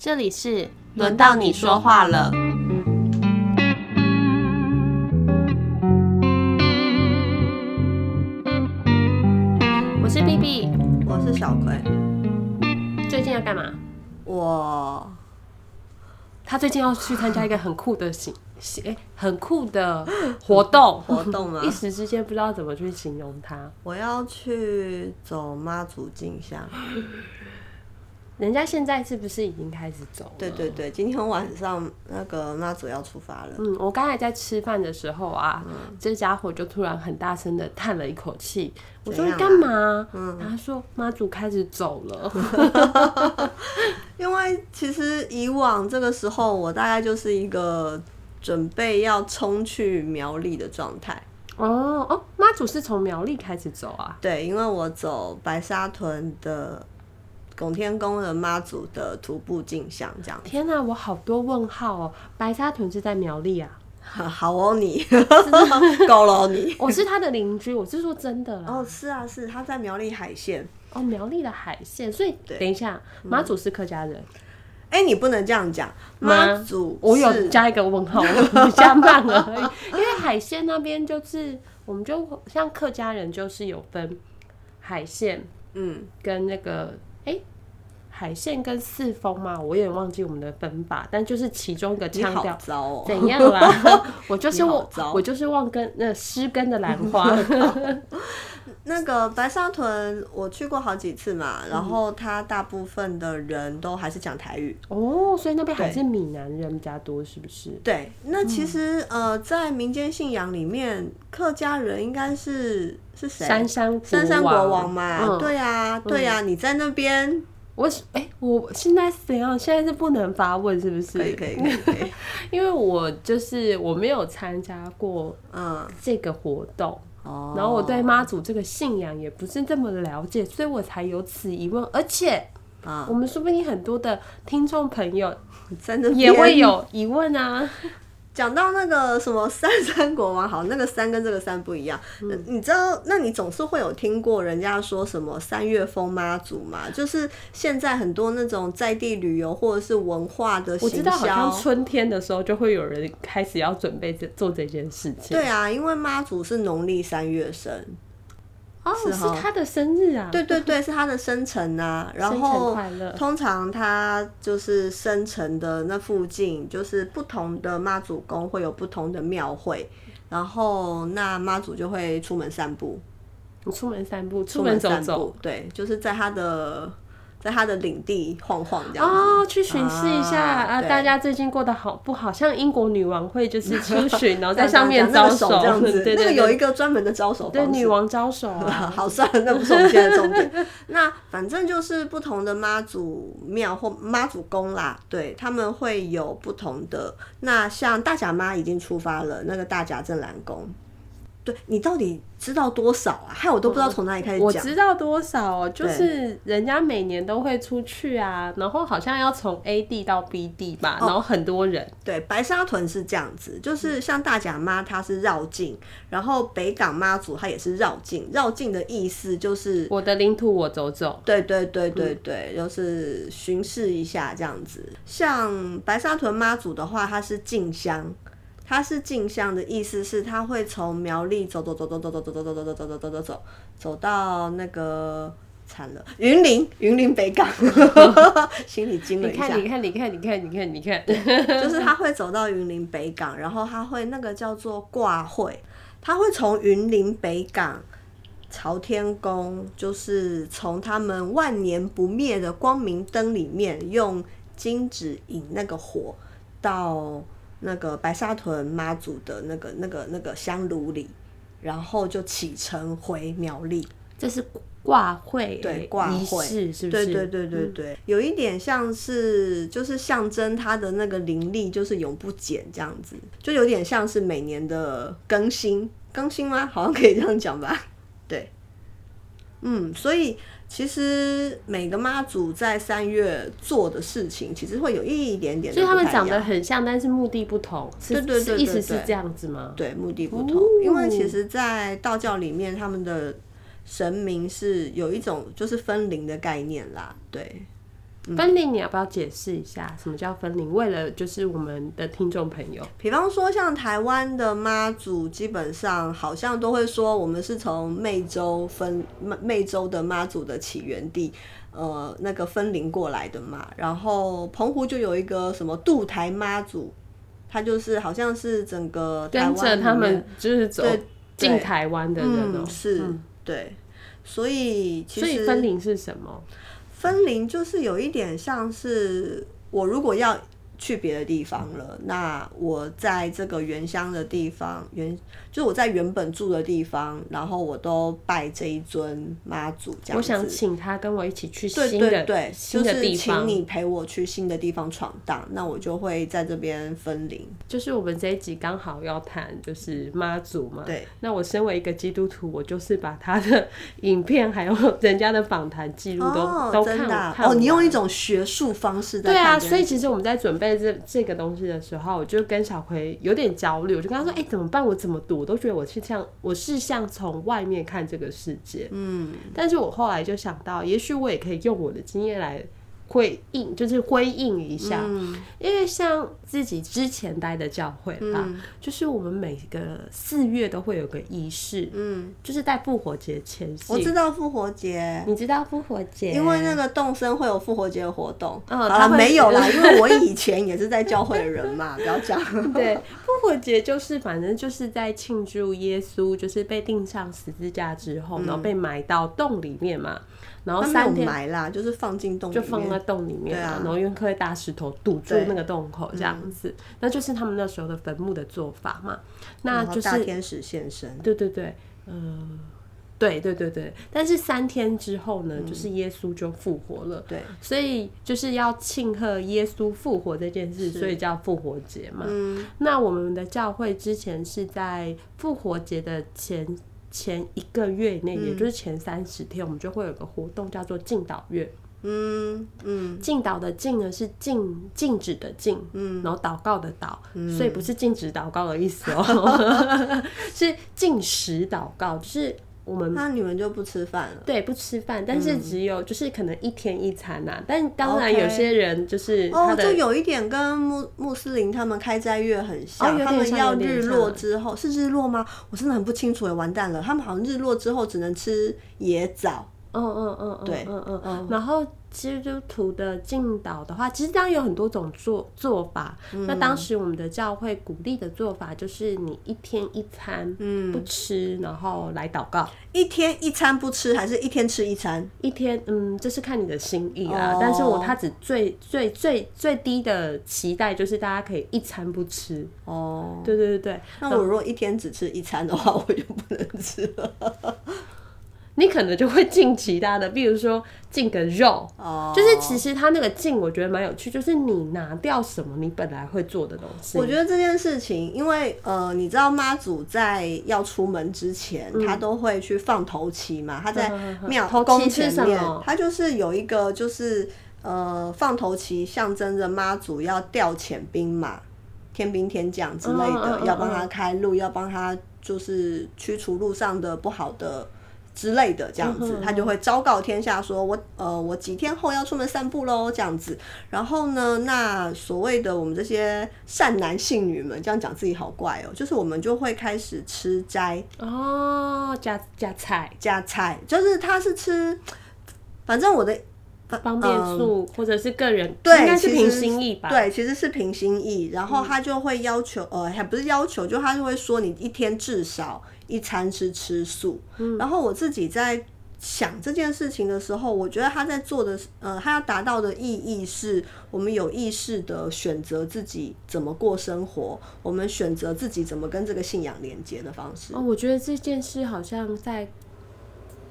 这里是轮到你说话了。我是 B B，我是小葵，最近要干嘛？我他最近要去参加一个很酷的行，行哎、很酷的活动。活动吗一？时之间不知道怎么去形容它。我要去走妈祖进香。人家现在是不是已经开始走了？对对对，今天晚上那个妈祖要出发了。嗯，我刚才在吃饭的时候啊，嗯这家伙就突然很大声的叹了一口气。我说你干嘛？嗯他说妈祖开始走了。因为其实以往这个时候，我大概就是一个准备要冲去苗栗的状态。哦哦，妈祖是从苗栗开始走啊？对，因为我走白沙屯的拱天宫的妈祖的徒步进香，这样。天哪、我好多问号哦！白沙屯是在苗栗啊？好哦你，够了哦你。我是他的邻居，我是说真的啦。哦，是啊，是他在苗栗海线。哦，苗栗的海线，所以等一下，妈祖是客家人，哎、你不能这样讲，吗妈祖我有加一个问号，我比较慢了。因为海鲜那边就是，我们就像客家人就是有分海线嗯，跟那个 Hey. 海线跟四风嘛，我有点忘记我们的分法，但就是其中一个腔调。糟哦。怎样啦？我就是我，我就是忘根那失根的兰花。那个白沙屯我去过好几次嘛，然后他大部分的人都还是讲台语。哦，所以那边还是闽南人比较多，是不是？对，那其实、呃，在民间信仰里面，客家人应该是是谁？山山山山国王嘛，嗯对呀、对呀、你在那边我是哎、我现在是怎样？现在是不能发问，是不是？可以可以可以可以，因为我就是我没有参加过嗯，这个活动，哦，然后我对妈祖这个信仰也不是这么了解，所以我才有此疑问。而且啊我们说不定很多的听众朋友也会有疑问啊。讲到那个什么三三国王，好，那个三跟这个三不一样。嗯你知道，那你总是会有听过人家说什么三月风妈祖嘛？就是现在很多那种在地旅游或者是文化的行我知道，好像。春天的时候就会有人开始要准备这做这件事情。对啊，因为妈祖是农历三月生，哦，是他的生日啊！对对对，是他的生辰啊。然后通常他就是生辰的那附近，就是不同的妈祖宫会有不同的庙会，然后那妈祖就会出门散步。出门散步，出出门走散走步，对，就是在他的在他的领地晃晃这样子。哦，去巡视一下啊啊！大家最近过得好不好？像英国女王会就是出巡，然后在上面招手这样子，那个有一个专门的招手对女王招手啊。好，算了，那不是我们现在的重点。那反正就是不同的妈祖庙或妈祖宫啦，对他们会有不同的。那像大甲妈已经出发了，那个大甲镇澜宫，对你到底知道多少啊？害我都不知道从哪里开始我讲。知道多少哦，就是人家每年都会出去啊，然后好像要从 A 地到 B 地哦吧，然后很多人。对，白沙屯是这样子，就是像大甲妈她是绕境，然后北港妈祖她也是绕境。绕境的意思就是我的领土我走走，对对对对对，就是巡视一下这样子。像白沙屯妈祖的话，它是进香，它是镜像的意思是它会从苗栗走走走走走走走走走走走走走走走走走到那个惨了云林云林北港，心里惊了一下你看，。你看，你看，你看，你看，你看，就是他会走到云林北港，然后他会那个叫做挂会，他会从云林北港朝天宫，就是从他们万年不灭的光明灯里面用金纸引那个火到那个白沙屯妈祖的那个那个那个香炉里，然后就启程回苗栗。这是挂会对挂仪会式，是不是？对对对对对，有一点像是就是象征它的那个灵力就是永不减这样子，就有点像是每年的更新更新吗？好像可以这样讲吧？对，嗯，所以其实每个妈祖在三月做的事情，其实会有一点点的所以他们长得很像，但是目的不同。是对对对是意思对对是这样子吗？对，目的不同。哦因为其实，在道教里面，他们的神明是有一种就是分灵的概念啦。对，分灵，你要不要解释一下什么叫分灵？为了就是我们的听众朋友，比方说像台湾的妈祖，基本上好像都会说我们是从湄洲分湄湄洲的妈祖的起源地，呃，那个分灵过来的嘛。然后澎湖就有一个什么渡台妈祖，他就是好像是整个台跟着湾他们就是走进台湾的人哦、嗯是，对，所以其所以实分灵是什么？分灵就是有一点像是我如果要去别的地方了，那我在这个原乡的地方，原就是我在原本住的地方，然后我都拜这一尊妈祖，这样子。我想请他跟我一起去新的对对，新的就是地方，请你陪我去新的地方闯荡，那我就会在这边分灵。就是我们这一集刚好要谈就是妈祖嘛。对。那我身为一个基督徒，我就是把他的 影片还有 人家的访谈记录都、哦，都看真的啊看哦，你用一种学术方式在对啊，所以其实我们在准备这这个东西的时候，我就跟小葵有点焦虑，我就跟他说：“哎、怎么办？我怎么读？我都觉得我是像我是像从外面看这个世界。”嗯，但是我后来就想到，也许我也可以用我的经验来回应，就是回应一下，嗯因为像自己之前待的教会吧，嗯就是我们每个四月都会有个仪式，嗯，就是在复活节前夕。我知道复活节，你知道复活节？因为那个动身会有复活节的活动。好了，嗯他会没有啦，因为我以前也是在教会的人嘛，不要讲。对，复活节就是反正就是在庆祝耶稣就是被钉上十字架之后，然后被埋到洞里面嘛，然后三天埋啦，就是放进洞。就放在洞里面然后用颗大石头堵住那个洞口这样子，那就是他们那时候的坟墓的做法嘛。那就是大天使现身。对对对，嗯、对对对对，但是三天之后呢，就是耶稣就复活了。对，所以就是要庆贺耶稣复活这件事，所以叫复活节嘛。嗯那我们的教会之前是在复活节的前前一个月以内，也就是前三十天，我们就会有个活动叫做敬祷月。嗯嗯。敬祷的禁呢是禁禁止的禁，嗯。然后祷告的祷，所以不是禁止祷告的意思哦，是禁食祷告，就是我们那你们就不吃饭了。对不吃饭，但是只有就是可能一天一餐呐、但当然有些人就是哦就有一点跟穆穆斯林他们开斋月很像，他们要日落之后是日落吗？我真的很不清楚诶，完蛋了，他们好像日落之后只能吃野枣。嗯嗯嗯嗯，对嗯嗯嗯。然后基督徒的敬祷的话，其实当然有很多种做做法。那当时我们的教会鼓励的做法就是你一天一餐不吃，然后来祷告。一天一餐不吃，还是一天吃一餐？一天，嗯，这是看你的心意啊。哦但是我他只最最最最低的期待就是大家可以一餐不吃。哦，对对对对，那我如果一天只吃一餐的话，我就不能吃了。你可能就会进其他的，比如说进个肉。哦，就是其实他那个进，我觉得蛮有趣，就是你拿掉什么你本来会做的东西。我觉得这件事情，因为呃，你知道妈祖在要出门之前，他都会去放头旗嘛。他在庙宫前面，他就是有一个就是呃放头旗，象征着妈祖要调遣兵马、天兵天将之类嗯嗯的，嗯要帮他开路，要帮他就是驱除路上的不好的。之类的这样嗯子，他就会昭告天下说，我呃我几天后要出门散步喽，这样子。然后呢，那所谓的我们这些善男信女们，这样讲自己好怪哦，就是我们就会开始吃斋。哦，加加菜。加菜，就是他是吃，反正我的方便素，或者是个人，嗯对应该是凭心意吧？对，其实是凭心意，然后他就会要求，呃，还不是要求，就他就会说你一天至少一餐是吃素。然后我自己在想这件事情的时候，我觉得他在做的，呃，他要达到的意义是我们有意识的选择自己怎么过生活，我们选择自己怎么跟这个信仰连接的方式。哦，我觉得这件事好像在，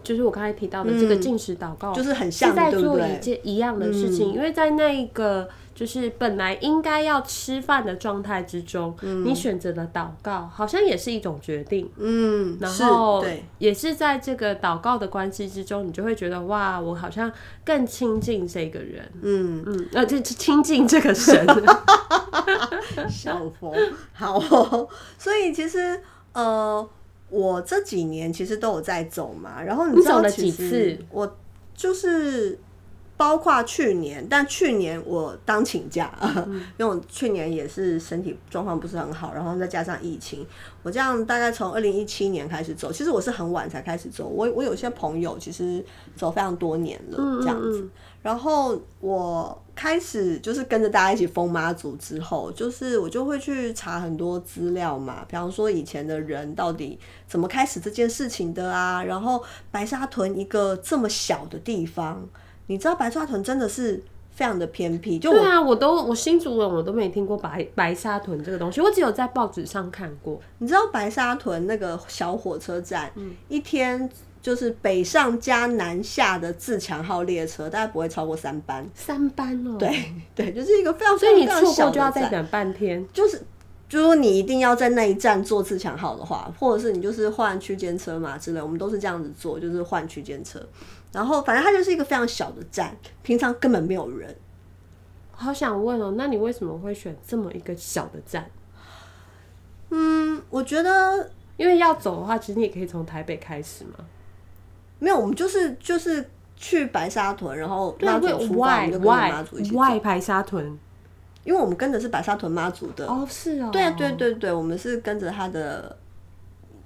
就是我刚才提到的这个进食祷告，嗯就是很像对不对？嗯做一件一样的事情，因为在那个就是本来应该要吃饭的状态之中，你选择了祷告，好像也是一种决定。嗯，然后对，也是在这个祷告的关系之中，你就会觉得哇，我好像更亲近这个人，嗯，嗯，呃，就亲近这个神，笑疯，好哦、所以其实呃，我这几年其实都有在走嘛，然后你知道你走了几其实次？我就是包括去年，但去年我当请假，嗯 因为我去年也是身体状况不是很好，然后再加上疫情，我这样大概从二零一七年开始走，其实我是很晚才开始走，我我有些朋友其实走非常多年了，嗯这样子。然后我开始就是跟着大家一起封妈祖之后，就是我就会去查很多资料嘛，比方说以前的人到底怎么开始这件事情的啊。然后白沙屯一个这么小的地方，你知道白沙屯真的是非常的偏僻，就对啊，我都我新竹人我都没听过白白沙屯这个东西，我只有在报纸上看过。你知道白沙屯那个小火车站，嗯一天就是北上加南下的自强号列车，大概不会超过三班。三班哦、对 对，就是一个非常所以你非常小的错过就要再。等半天。就是，如果你一定要在那一站坐自强号的话，或者是你就是换区间车嘛之类，我们都是这样子做，就是换区间车。然后反正它就是一个非常小的站，平常根本没有人。好想问哦，那你为什么会选这么一个小的站？嗯，我觉得因为要走的话，其实你也可以从台北开始嘛。没有，我们就是就是去白沙屯，然后妈祖为出发，我们就跟着妈祖一起，why 白沙屯？因为我们跟的是白沙屯妈祖的。哦，是哦，对啊，对对对，我们是跟着他的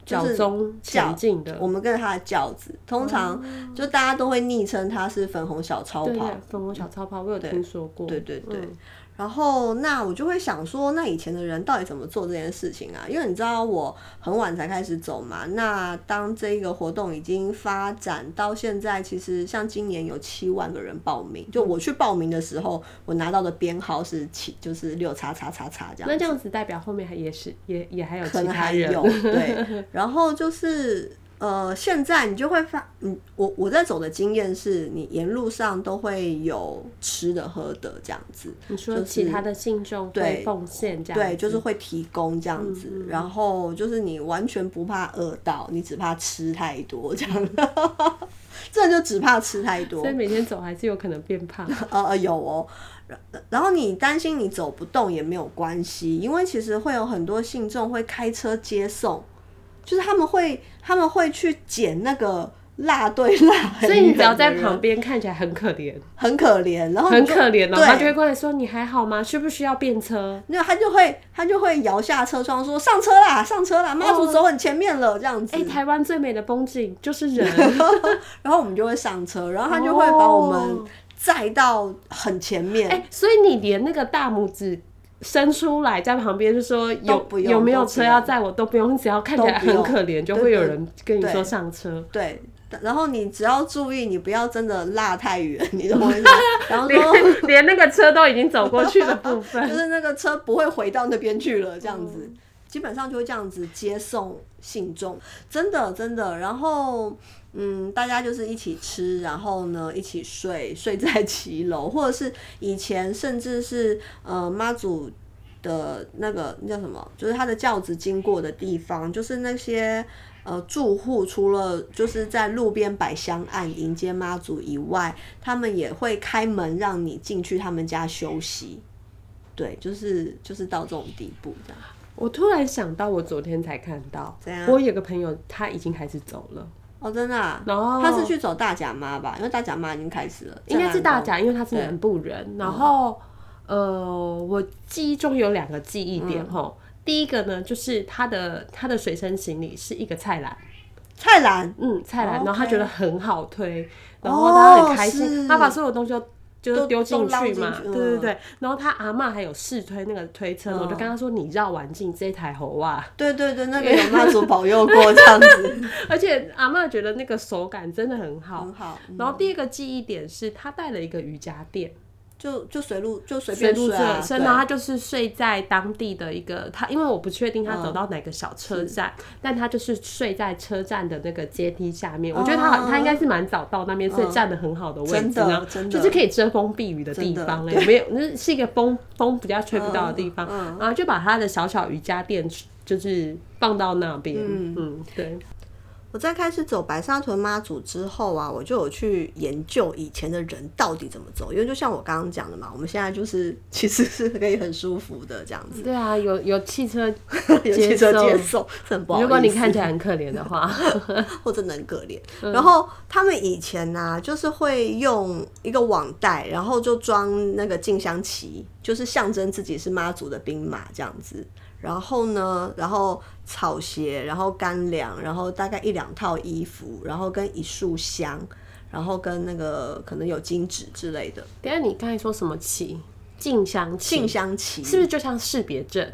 就是脚中前进的，我们跟着他的轿子，通常就大家都会昵称他是粉红小超跑。粉红小超跑，我有听说过。对对对嗯然后那我就会想说，那以前的人到底怎么做这件事情啊？因为你知道我很晚才开始走嘛，那当这个活动已经发展到现在，其实像今年有七万个人报名，就我去报名的时候，我拿到的编号是七，就是六叉叉叉叉这样那这样子代表后面还也是也也还有可其他人能还有对，然后就是呃，现在你就会发，嗯，我我在走的经验是，你沿路上都会有吃的喝的这样子，你说其他的信众会对奉献这样对，子就是会提供这样子，然后就是你完全不怕饿到，你只怕吃太多这样，这就只怕吃太多所以，每天走还是有可能变胖。呃呃有哦。然然后你担心你走不动也没有关系，因为其实会有很多信众会开车接送，就是他们会他们会去捡那个辣对辣所以你只要在旁边看起来很可怜，很可怜，然后很可怜哦，对他就会过来说你还好吗？需不需要便车？那他就会他就会摇下车窗说上车啦，上车啦，妈祖走很前面了这样子。哎、台湾最美的风景就是人，然后我们就会上车，然后他就会把我们哦载到很前面。哎、所以你连那个大拇指伸出来在旁边，就说有有没有车要载我都不用，只要看起来很可怜，就会有人跟你说上车。对，然后你只要注意，你不要真的落太远，你懂我意思？然后连连那个车都已经走过去的部分 就，是那个车不会回到那边去了，这样子。基本上就会这样子接送信众，真的真的。然后，嗯，大家就是一起吃，然后呢一起睡，睡在骑楼，或者是以前甚至是呃妈祖的那个那叫什么，就是他的轿子经过的地方，就是那些。呃，住户除了就是在路边摆香案迎接妈祖以外，他们也会开门让你进去他们家休息。对，就是就是到这种地步这样。我突然想到，我昨天才看到，我有个朋友他已经开始走了，哦，真的、啊。然后他是去走大甲妈吧？因为大甲妈已经开始了，应该是大甲。因为他是南部人。然后，呃，我记忆中有两个记忆点哈。第一个呢，就是他的他的随身行李是一个菜篮，菜篮，嗯，菜篮然后他觉得很好推，然后他很开是心，他把所有东西都。就丢进去嘛，对对对。然后他阿嬷还有试推那个推车，我就跟他说：“你绕完进这台猴啊！”对对对，那个有妈祖保佑过这样子，而且阿嬷觉得那个手感真的很好。很好。嗯然后第一个记忆点是他带了一个瑜伽垫，就就随路就随便睡啊，睡，对然后他就是睡在当地的一个他，因为我不确定他走到哪个小车站，但他就是睡在车站的那个阶梯下面。我觉得他好，他应该是蛮早到那边，所以站的很好的位置，真的真的就是可以遮风避雨的地方了，真的有没有？那是一个风风比较吹不到的地方，嗯然后就把他的小小瑜伽垫就是放到那边，嗯对。我在开始走白沙屯妈祖之后啊，我就有去研究以前的人到底怎么走，因为就像我刚刚讲的嘛，我们现在就是其实是可以很舒服的这样子，对啊，有有汽车 有汽车接送，很不好。如果你看起来很可怜的话，或者很可怜。然后他们以前呢、就是会用一个网袋，然后就装那个静香旗，就是象征自己是妈祖的兵马这样子。然后呢，然后草鞋，然后干粮，然后大概一两套衣服，然后跟一束香，然后跟那个可能有金纸之类的等一下你刚才说什么旗？静香旗静香旗。是不是就像识别证？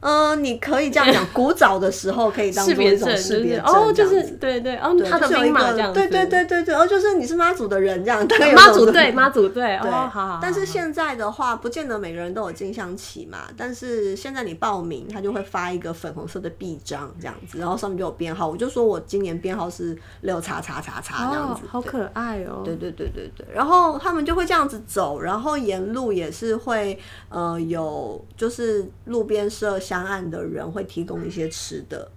嗯、你可以这样讲，古早的时候可以当识做一种识别证哦，就是对对哦，对他的兵马这样，对对对对对，哦，就是你是妈祖的人这样，妈祖队妈祖队对，哦，好。但是现在的话，不见得每个人都有进香旗嘛。但是现在你报名，他就会发一个粉红色的臂章这样子，然后上面就有编号。我就说我今年编号是六叉叉叉叉这样子，，哦好可爱哦。对对对对对，然后他们就会这样子走，然后沿路也是会呃有就是路边设香案的人会提供一些吃的。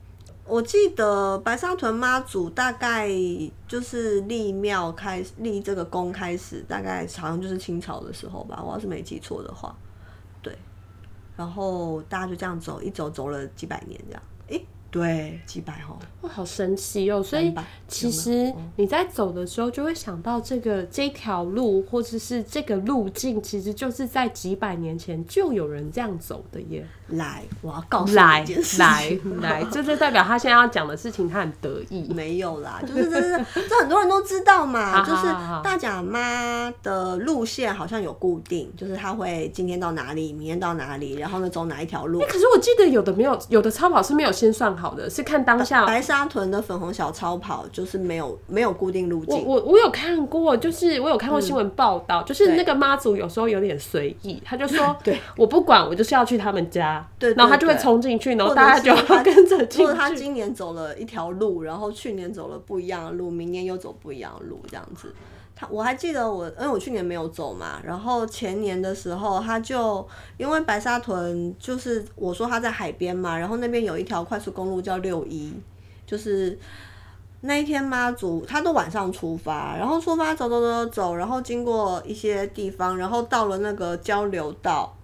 我记得白沙屯妈祖大概就是立庙开立这个宫开始，大概好像就是清朝的时候吧，我要是没记错的话，对。然后大家就这样走，一走走了几百年这样，对，几百哦，哇，好神奇哦！所以其实你在走的时候，就会想到这个这条路或者是这个路径，其实就是在几百年前就有人这样走的耶。来，我要告诉你来来。来，这就代表他现在要讲的事情，他很得意。没有啦，就是这是 这很多人都知道嘛，就是大甲妈的路线好像有固定，就是他会今天到哪里，明天到哪里，然后呢走哪一条路。可是我记得有的没有，有的超跑是没有先算好的，是看当下。白沙屯的粉红小超跑就是没有没有固定路径，我我有看过，就是我有看过新闻报道，就是那个妈祖有时候有点随意，他就说，对我不管，我就是要去他们家，对对然后他就会冲进去，然后大家就要跟着进或者他。今年走了一条路，然后去年走了不一样的路，明年又走不一样的路，这样子。我还记得我，因为我去年没有走嘛，然后前年的时候，他就因为白沙屯就是我说他在海边嘛，然后那边有一条快速公路叫六一，就是那一天妈祖他都晚上出发，然后出发走走走走走，然后经过一些地方，然后到了那个交流道，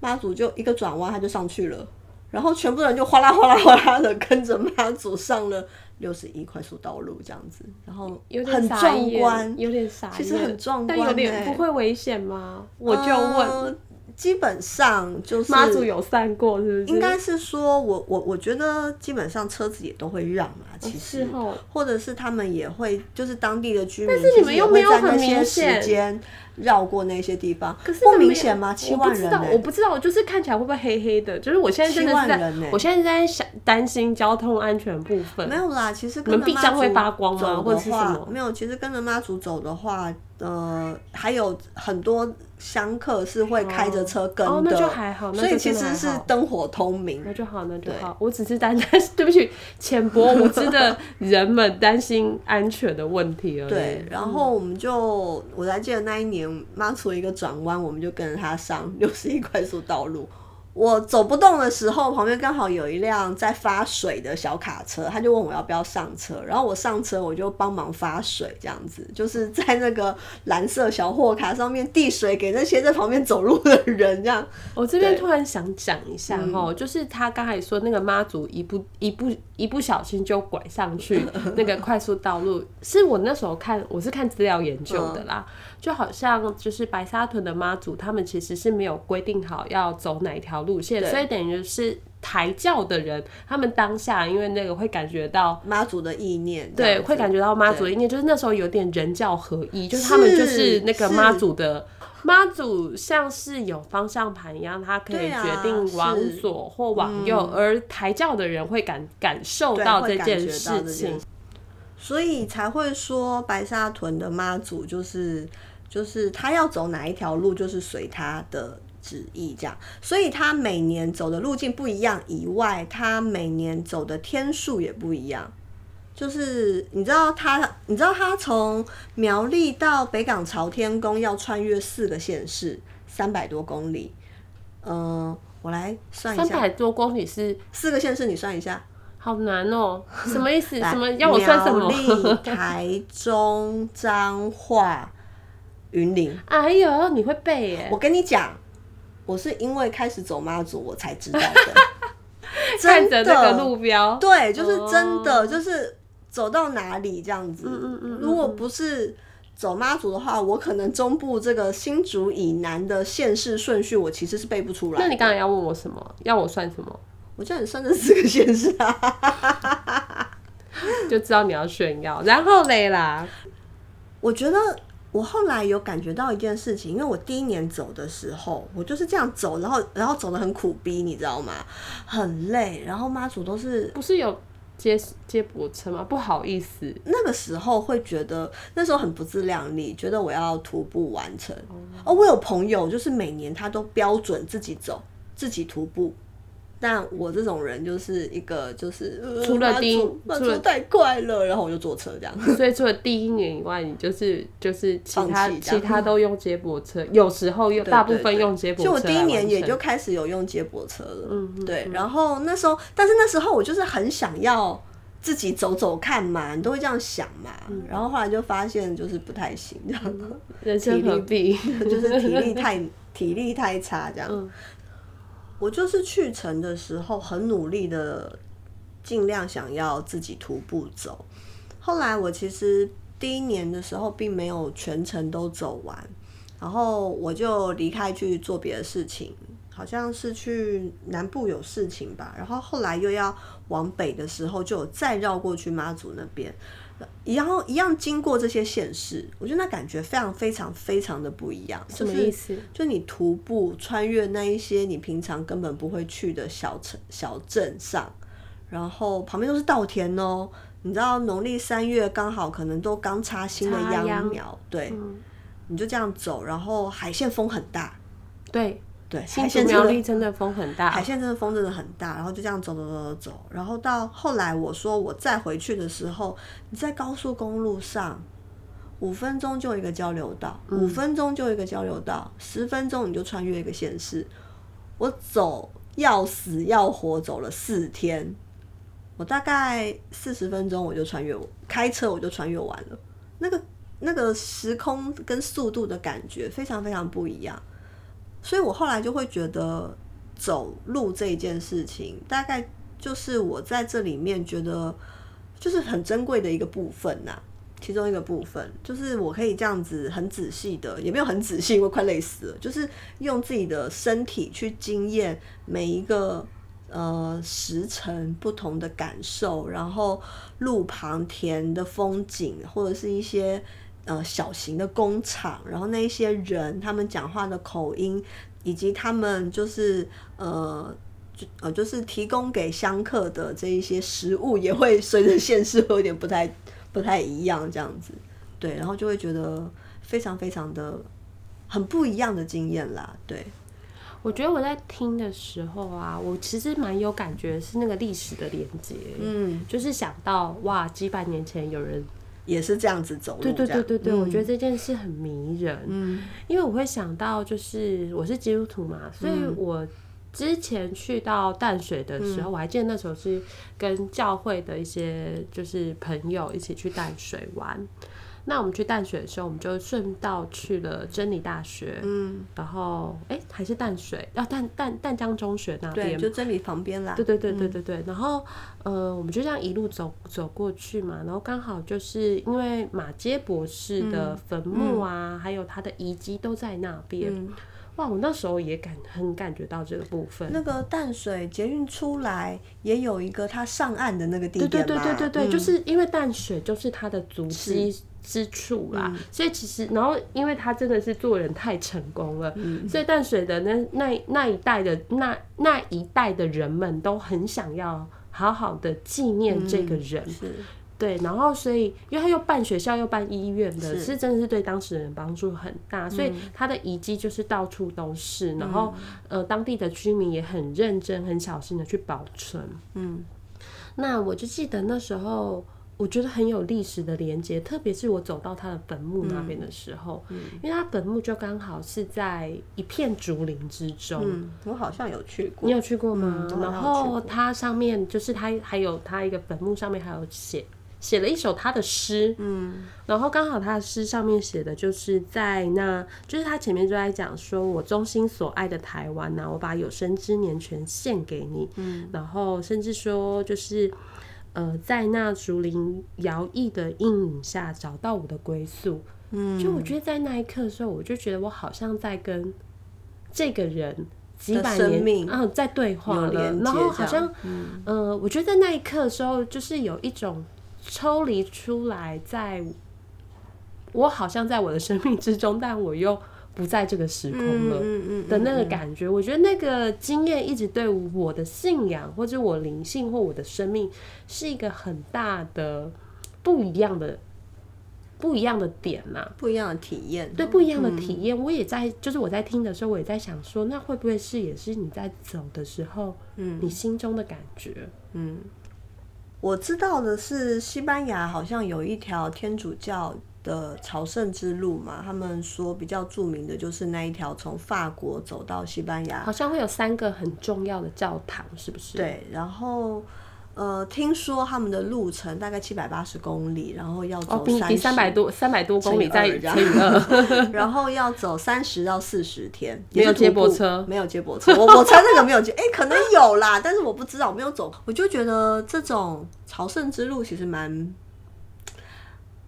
妈祖就一个转弯他就上去了。然后全部人就哗啦哗啦哗啦的跟着妈祖上了六十一快速道路这样子，然后有很壮眼观，有点傻眼，其实很壮观但有点欸。不会危险吗？我就问，呃基本上就是妈祖有散过是不是？应该是说我我我觉得基本上车子也都会让啦，其实。或者是他们也会就是当地的居民，但是你们又没有那很明些显。时间绕过那些地方，可是不明显吗？七我不知道，万人欸我不知道，就是看起来会不会黑黑的？就是我现在真的是7万在我现在在想担心交通安全部分。没有啦，其实跟着妈臂章会发光吗走或者是什么没有，其实跟着妈祖走的话，呃，还有很多香客是会开着车跟的，哦那就还好那所以其实是灯火通明。那就好，那就对好。我只是担担，对不起，浅薄无知的人们担心安全的问题而已。对，然后我们就，我还记得那一年妈出一个转弯，我们就跟着他上六十一 快速道路。我走不动的时候，旁边刚好有一辆在发水的小卡车，他就问我要不要上车，然后我上车，我就帮忙发水，这样子，就是在那个蓝色小货卡上面递水给那些在旁边走路的人，这样。我这边突然想讲一下哈，就是他刚才说那个妈祖一不一不一不小心就拐上去那个快速道路，是我那时候看我是看资料研究的啦，嗯。就好像就是白沙屯的妈祖他们其实是没有规定好要走哪一条路线，所以等于是抬轿的人他们当下因为那个会感觉到。妈祖的意念，这对，会感觉到妈祖的意念，就是那时候有点人教合一，就是他们就是那个妈祖的妈祖，像是有方向盘一样，它可以决定往左或往右，而抬轿的人会感感受到这件事情。所以才会说白沙屯的妈祖就是就是他要走哪一条路，就是随他的旨意这样。所以他每年走的路径不一样以外，他每年走的天数也不一样。就是你知道他，你知道他从苗栗到北港朝天宫要穿越四个县市，三百多公里。嗯、我来算一下，三百多公里是四个县市你算一下。好难哦、什么意思？什么要我算什么？苗栗、台中、彰化、云林。哎呦，你会背耶！我跟你讲，我是因为开始走妈祖，我才知道的。看着真的那个路标，对，就是真的，哦就是走到哪里这样子。嗯嗯嗯如果不是走妈祖的话，我可能中部这个新竹以南的县市顺序，我其实是背不出来。那你刚才要问我什么？要我算什么？我叫你算这四个县市啊。就知道你要炫耀。然后嘞啦，我觉得我后来有感觉到一件事情，因为我第一年走的时候，我就是这样走，然后然后走的很苦逼，你知道吗？很累，然后妈祖都是不是有接接驳车吗？不好意思，那个时候会觉得那时候很不自量力，觉得我要徒步完成。哦，我有朋友就是每年他都标准自己走，自己徒步。但我这种人就是一个就是，呃除了第一太快了，然后我就坐车这样。所以除了第一年以外，你就是就是其他其他都用接驳车，有时候用大部分用接驳车就我第一年也就开始有用接驳车了，嗯嗯对。然后那时候，但是那时候我就是很想要自己走走看嘛，你都会这样想嘛。嗯然后后来就发现就是不太行，这样人生何必？就是体力太 体力太差这样。我就是去程的时候很努力的，尽量想要自己徒步走。后来我其实第一年的时候并没有全程都走完，然后我就离开去做别的事情，好像是去南部有事情吧。然后后来又要往北的时候，就再绕过去妈祖那边。然后一样经过这些县市，我觉得那感觉非常非常非常的不一样。什么意思？就你徒步穿越那一些你平常根本不会去的小城小镇上，然后旁边都是稻田哦。你知道农历三月刚好可能都刚插新的秧苗，对，嗯，你就这样走，然后海线风很大，对，对，海新竹线真的苗栗真的风很大海，线真的风真的很大，然后就这样走走走走走，然后到后来我说我再回去的时候，你在高速公路上。五分钟就一个交流道，五分钟就一个交流道，十分钟你就穿越一个县市。我走要死要活走了四天，我大概四十分钟我就穿越，开车我就穿越完了。那个那个时空跟速度的感觉非常非常不一样，所以我后来就会觉得走路这一件事情，大概就是我在这里面觉得就是很珍贵的一个部分呐、其中一个部分就是我可以这样子很仔细的，也没有很仔细，因为快累死了，就是用自己的身体去经验每一个呃时辰不同的感受，然后路旁田的风景，或者是一些呃小型的工厂，然后那一些人他们讲话的口音，以及他们就是呃。就呃，就是提供给香客的这一些食物，也会随着现实会有点不太不太一样，这样子，对，然后就会觉得非常非常的很不一样的经验啦，对，我觉得我在听的时候啊，我其实蛮有感觉，是那个历史的连接，嗯，就是想到哇，几百年前有人，也是这样子走路，对对对对对，我觉得嗯。这件事很迷人，嗯。因为我会想到，就是我是基督徒嘛，所以我之前去到淡水的时候，我还记得那时候是跟教会的一些就是朋友一起去淡水玩。那我们去淡水的时候，我们就顺道去了真理大学，嗯，然后哎、还是淡水，啊淡淡淡江中学那对，边就真理旁边啦，对对对对对对，然后呃，我们就这样一路走走过去嘛，然后刚好就是因为马街博士的坟墓啊，还有他的遗迹都在那边。嗯，哇，我那时候也感很感觉到这个部分。那个淡水捷运出来也有一个他上岸的那个地对对点嘛，对对对对，嗯就是因为淡水就是他的足迹之处啦，嗯所以其实然后因为他真的是做人太成功了，嗯所以淡水的那那那一代的那那一代的人们都很想要好好的纪念这个人。是对，然后所以因为他又办学校又办医院的，是真的是对当事人帮助很大，所以他的遗迹就是到处都是，然后呃当地的居民也很认真、很小心的去保存。嗯那我就记得那时候我觉得很有历史的连接，特别是我走到他的坟墓那边的时候，因为他坟墓就刚好是在一片竹林之中。嗯，我好像有去过。你有去过吗？然后它上面就是它还有它一个坟墓上面还有写写了一首他的诗，嗯，然后刚好他的诗上面写的就是在那，就是他前面就在讲说我衷心所爱的台湾呐、我把有生之年全献给你，嗯，然后甚至说就是。呃，在那竹林摇曳的阴影下，找到我的归宿。嗯，就我觉得在那一刻的时候，我就觉得我好像在跟这个人几百年生命啊在对话了。然后好像呃，我觉得在那一刻的时候，就是有一种抽离出来，在我好像在我的生命之中，但我又不在这个时空了。嗯嗯的那个感觉，我觉得那个经验一直对我的信仰，或者我灵性或我的生命，是一个很大的不一样的不一样的点呐、不一样的体验。对不一样的体验，我也在，就是我在听的时候，我也在想说，那会不会是也是你在走的时候，嗯，你心中的感觉？我知道的是，西班牙好像有一条天主教的朝圣之路嘛，他们说比较著名的就是那一条从法国走到西班牙好像会有三个很重要的教堂，是不是？，对，然后呃，听说他们的路程大概七百八十公里，然后要哦，走三三百多三百多公里再乘以二乘以二，然后要走三十到四十天，没有接驳车。没有接驳车，我我猜那个没有接，哎、可能有啦，但是我不知道，我没有走，我就觉得这种朝圣之路其实蛮。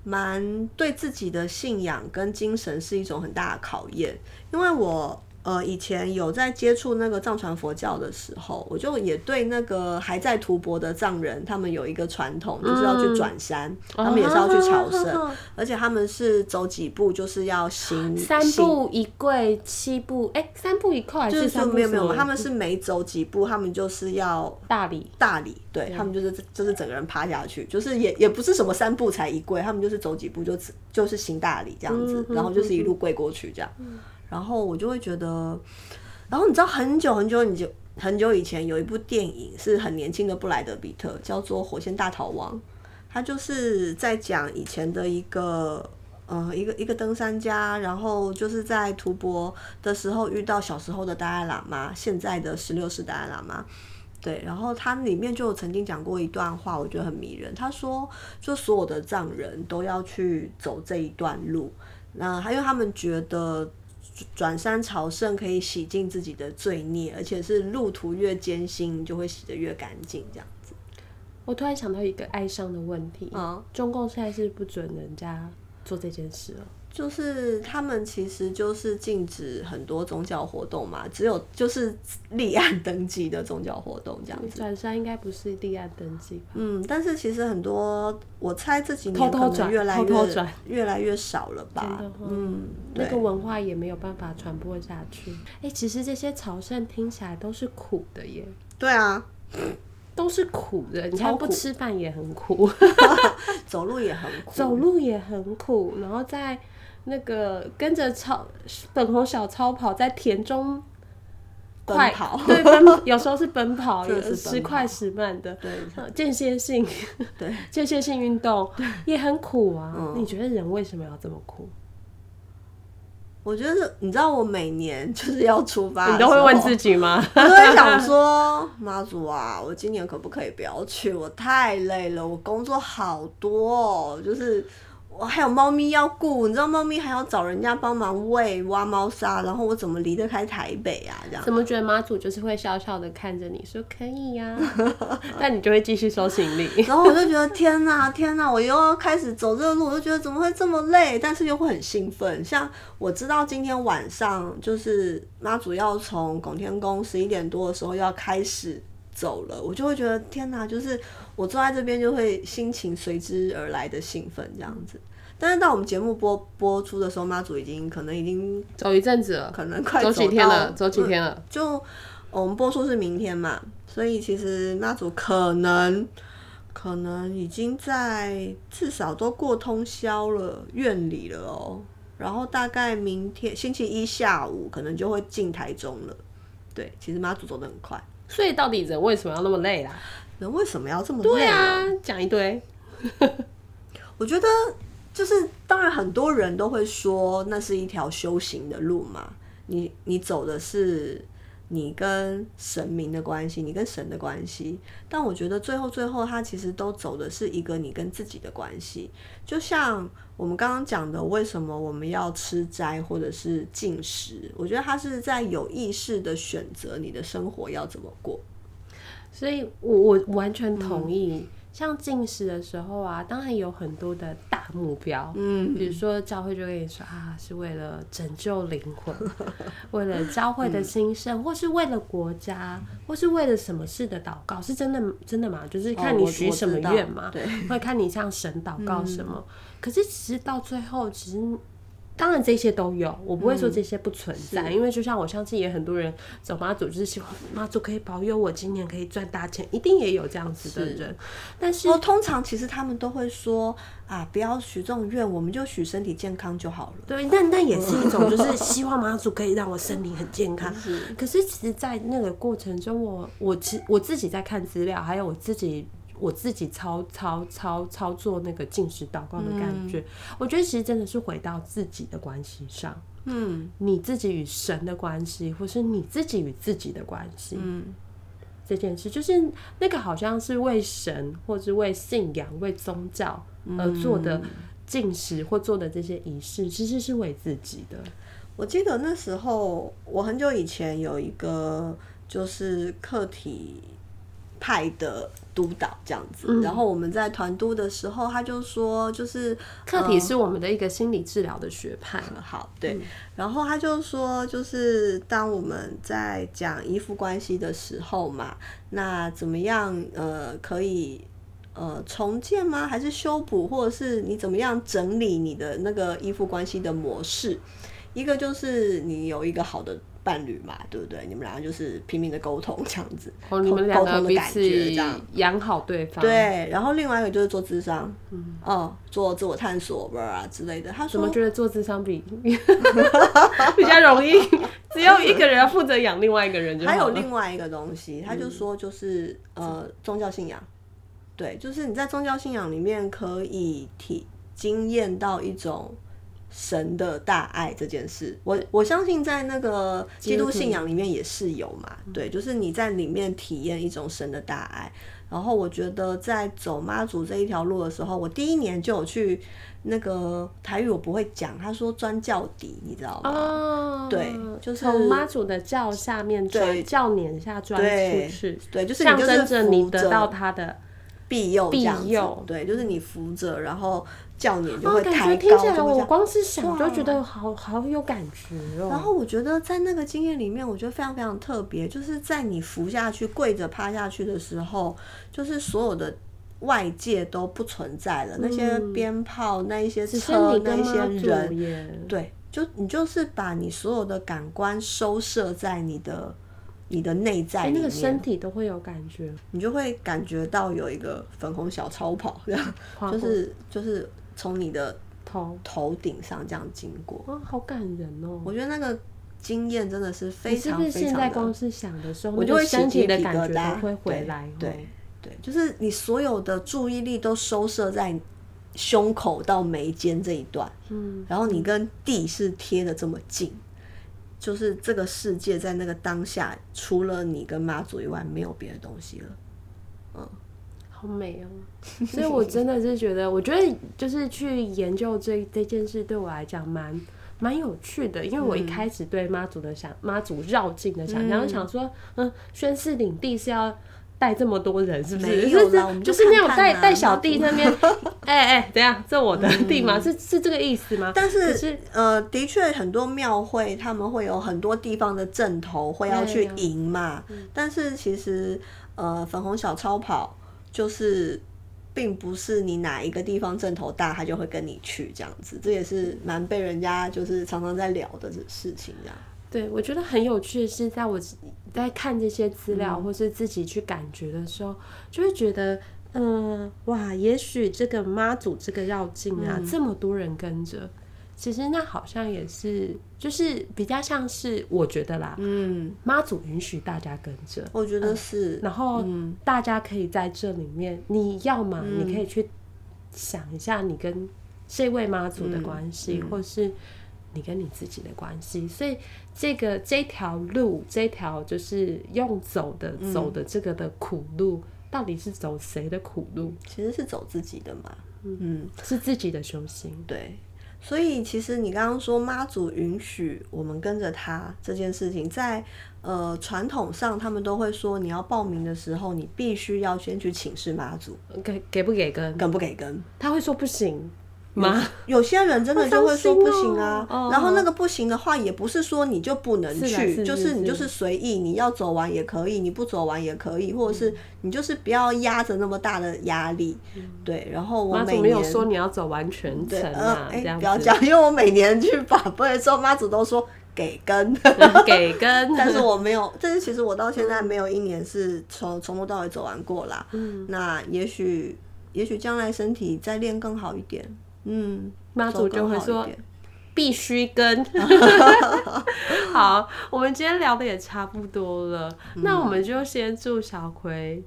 蛮对自己的信仰跟精神是一种很大的考验，因为我呃以前有在接触那个藏传佛教的时候，我就也对那个还在吐蕃的藏人，他们有一个传统，就是要去转山，他们也是要去朝圣，而且他们是走几步就是要行三步一跪，七步哎、三步一叩还就是没有没有，他们是每走几步，他们就是要大礼，大礼，对他们就是就是整个人趴下去，就是也也不是什么三步才一跪，他们就是走几步就就是行大礼这样子，然后就是一路跪过去这样，然后我就会觉得，然后你知道很久很久你就很久以前有一部电影是很年轻的布莱德比特，叫做《火线大逃亡》，他就是在讲以前的一个。呃，一个一个登山家，然后就是在徒步的时候遇到小时候的达赖喇嘛，现在的十六世达赖喇嘛，对，然后他里面就曾经讲过一段话，我觉得很迷人。他说，就所有的藏人都要去走这一段路，那还有他们觉得转山朝圣可以洗净自己的罪孽，而且是路途越艰辛，你就会洗得越干净，这样子。我突然想到一个哀伤的问题，嗯中共现在是不准人家做这件事了。就是他们其实就是禁止很多宗教活动嘛，只有就是立案登记的宗教活动这样子。转山应该不是立案登记吧？嗯，但是其实很多，我猜这几年可能越来越偷偷越来越少了吧嗯，那个文化也没有办法传播下去。哎、其实这些朝圣听起来都是苦的耶，对啊，都是苦的。你看不吃饭也很苦，走路也很苦。走路也很苦，然后在那个跟着超粉红小超跑在田中快跑。对奔，有时候是奔跑，真有时快时慢的，对呃间歇性。对，间歇性运动。也很苦啊。嗯。你觉得人为什么要这么苦？我觉得你知道，我每年就是要出发，你都会问自，己吗？我都会想说，妈祖啊，我今年可不可以不要去？我太累了，我工作好多、哦，就是。我还有猫咪要顾，你知道猫咪还要找人家帮忙喂、挖猫砂，然后我怎么离得开台北啊？这样怎么觉得妈祖就是会笑笑的看着你说可以呀、但你就会继续收行李。然后我就觉得天哪，天哪，我又要开始走这个路，我就觉得怎么会这么累，但是又会很兴奋。像我知道今天晚上就是妈祖要从拱天宫十一点多的时候要开始走了，我就会觉得天哪，就是我坐在这边就会心情随之而来的兴奋这样子。但是到我们节目播播出的时候，妈祖已经可能已经走一阵子了，可能快走几天了？走几天了？就我们播出是明天嘛，所以其实妈祖可能可能已经在至少都过通宵了，院里了哦。然后大概明天星期一下午可能就会进台中了。对，其实妈祖走得很快。所以到底人为什么要那么累啦？人为什么要这么累？对啊，讲一堆。我觉得就是，当然很多人都会说那是一条修行的路嘛，你你走的是你跟神明的关系，你跟神的关系。但我觉得最后最后，他其实都走的是一个你跟自己的关系。就像我们刚刚讲的，为什么我们要吃斋或者是进食？我觉得他是在有意识的选择你的生活要怎么过。所以我我完全同意。像进食的时候啊，当然有很多的大目标，嗯，比如说教会就跟你说啊，是为了拯救灵魂，为了教会的兴盛，或是为了国家，或是为了什么事的祷告，是真的真的吗？就是看你许什么愿嘛，对，会看你向神祷告什么。可是其实到最后，其实。当然这些都有，我不会说这些不存在，因为就像我相信也很多人走妈祖就是希望妈祖可以保佑我今年可以赚大钱，一定也有这样子的人。但是，通常其实他们都会说啊，不要许这种愿，我们就许身体健康就好了。对，那那也是一种就是希望妈祖可以让我身体很健康。可是其实，在那个过程中，我我其我自己在看资料，还有我自己。我自己操操操操作那个进食祷告的感觉，我觉得其实真的是回到自己的关系上，嗯，你自己与神的关系，或是你自己与自己的关系，嗯，这件事就是那个好像是为神，或是为信仰、为宗教而做的进食或做的这些仪式，其实是为自己的。我记得那时候我很久以前有一个就是课题。派的督导这样子，然后我们在团督的时候，他就说，就是课题是我们的一个心理治疗的学派。好，对，然后他就说，就是当我们在讲依附关系的时候嘛，那怎么样呃可以呃重建吗？还是修补，或者是你怎么样整理你的那个依附关系的模式？一个就是你有一个好的。伴侣嘛，对不对？你们两个就是拼命的沟通这样子，哦，你们两个彼此这样养好对方。对，然后另外一个就是做智商，嗯，哦，做自我探索吧之类的。他怎么觉得做智商比 比较容易？只要一个人要负责养另外一个人就还有另外一个东西，他就说就是呃宗教信仰，对，就是你在宗教信仰里面可以体经验到一种。神的大爱这件事，我我相信在那个基督信仰里面也是有嘛，对，就是你在里面体验一种神的大爱。然后我觉得在走妈祖这一条路的时候，我第一年就有去那个台语我不会讲，他说钻教底，你知道吗？哦，对，就是从妈祖的教下面钻教撵下钻出去，对，就是象征着你得到他的庇佑，这样子，对，就是你扶着，然后。叫你就会抬高，听起来我光是想就觉得好好有感觉哦。然后我觉得在那个经验里面，我觉得非常非常特别，就是在你扶下去、跪着趴下去的时候，就是所有的外界都不存在了，那些鞭炮、那一些车、那一些人，对，就你就是把你所有的感官收摄在你的你的内在里面，那个身体都会有感觉，你就会感觉到有一个粉红小超跑这样，就是就是。从你的头头顶上这样经过，哇，好感人哦！我觉得那个经验真的是非常非常。现在光是想的时候，我就会身体的感觉都会回来。对对，就是你所有的注意力都收摄在胸口到眉间这一段，嗯，然后你跟地是贴的这么近，就是这个世界在那个当下，除了你跟妈祖以外，没有别的东西了，嗯。好美哦！所以我真的是觉得，我觉得就是去研究这这件事，对我来讲蛮蛮有趣的。因为我一开始对妈祖的想妈祖绕境的想象，想说，嗯，宣誓领地是要带这么多人，是不是？就是就是那种带带小弟那边，哎哎，怎样？这我的地吗？是是这个意思吗？但是呃，的确很多庙会他们会有很多地方的阵头会要去赢嘛。但是其实呃，粉红小超跑。就是，并不是你哪一个地方阵头大，他就会跟你去这样子，这也是蛮被人家就是常常在聊的事情这样。对，我觉得很有趣的是，在我在看这些资料或是自己去感觉的时候，就会觉得，嗯，哇，也许这个妈祖这个绕境啊，这么多人跟着。其实那好像也是，就是比较像是我觉得啦，嗯，妈祖允许大家跟着，我觉得是，然后大家可以在这里面，你要嘛，你可以去想一下你跟这位妈祖的关系，嗯或是你跟你自己的关系。所以这个这条路，这条就是用走的嗯走的这个的苦路，到底是走谁的苦路？其实是走自己的嘛。嗯，是自己的修行。对。所以其实你刚刚说妈祖允许我们跟着他这件事情，在呃传统上，他们都会说，你要报名的时候，你必须要先去请示妈祖，给给不给跟？跟不给跟。他会说不行吗？有些人真的就会说不行啊，哦然后那个不行的话，也不是说你就不能去，是就是你就是。随意，你要走完也可以，你不走完也可以，或者是你就是不要压着那么大的压力，对。然后我妈每年祖没有说你要走完全对，程呃啊，，哎这，样不要讲，因为我每年去法会的时候，妈祖都说给跟，给跟，但是我没有，但是其实我到现在没有一年是从从头到尾走完过啦。嗯，那也许也许将来身体再练更好一点，嗯，妈祖就会说必须跟。好，我们今天聊的也差不多了，嗯那我们就先祝小葵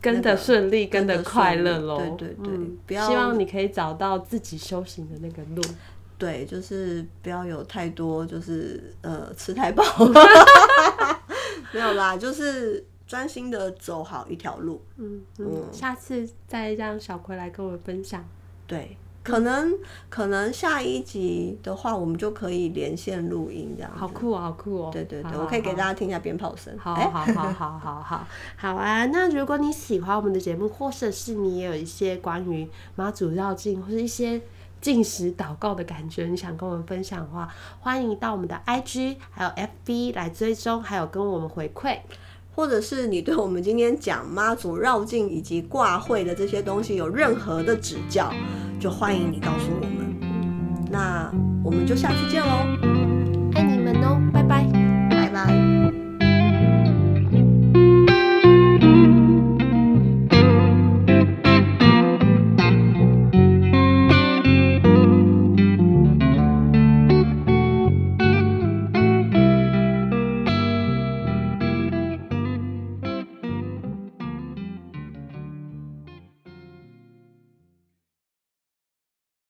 跟的顺利，跟的快乐喽。对对对嗯不要希望你可以找到自己修行的那个路。对，就是不要有太多，就是呃吃太饱，没有啦，就是专心的走好一条路。嗯嗯，下次再让小葵来跟我分享。对，可能可能下一集的话，我们就可以连线录音这样。好酷哦，好酷哦！对对对，好我可以给大家听一下鞭炮声。好哎好好好好好 好啊！那如果你喜欢我们的节目，或者是你也有一些关于妈祖绕境或者一些进食祷告的感觉，你想跟我们分享的话，欢迎到我们的 IG 还有 FB 来追踪，还有跟我们回馈。或者是你对我们今天讲妈祖绕境以及挂会的这些东西有任何的指教就欢迎你告诉我们。那我们就下次见喽。爱你们哦拜拜。拜拜。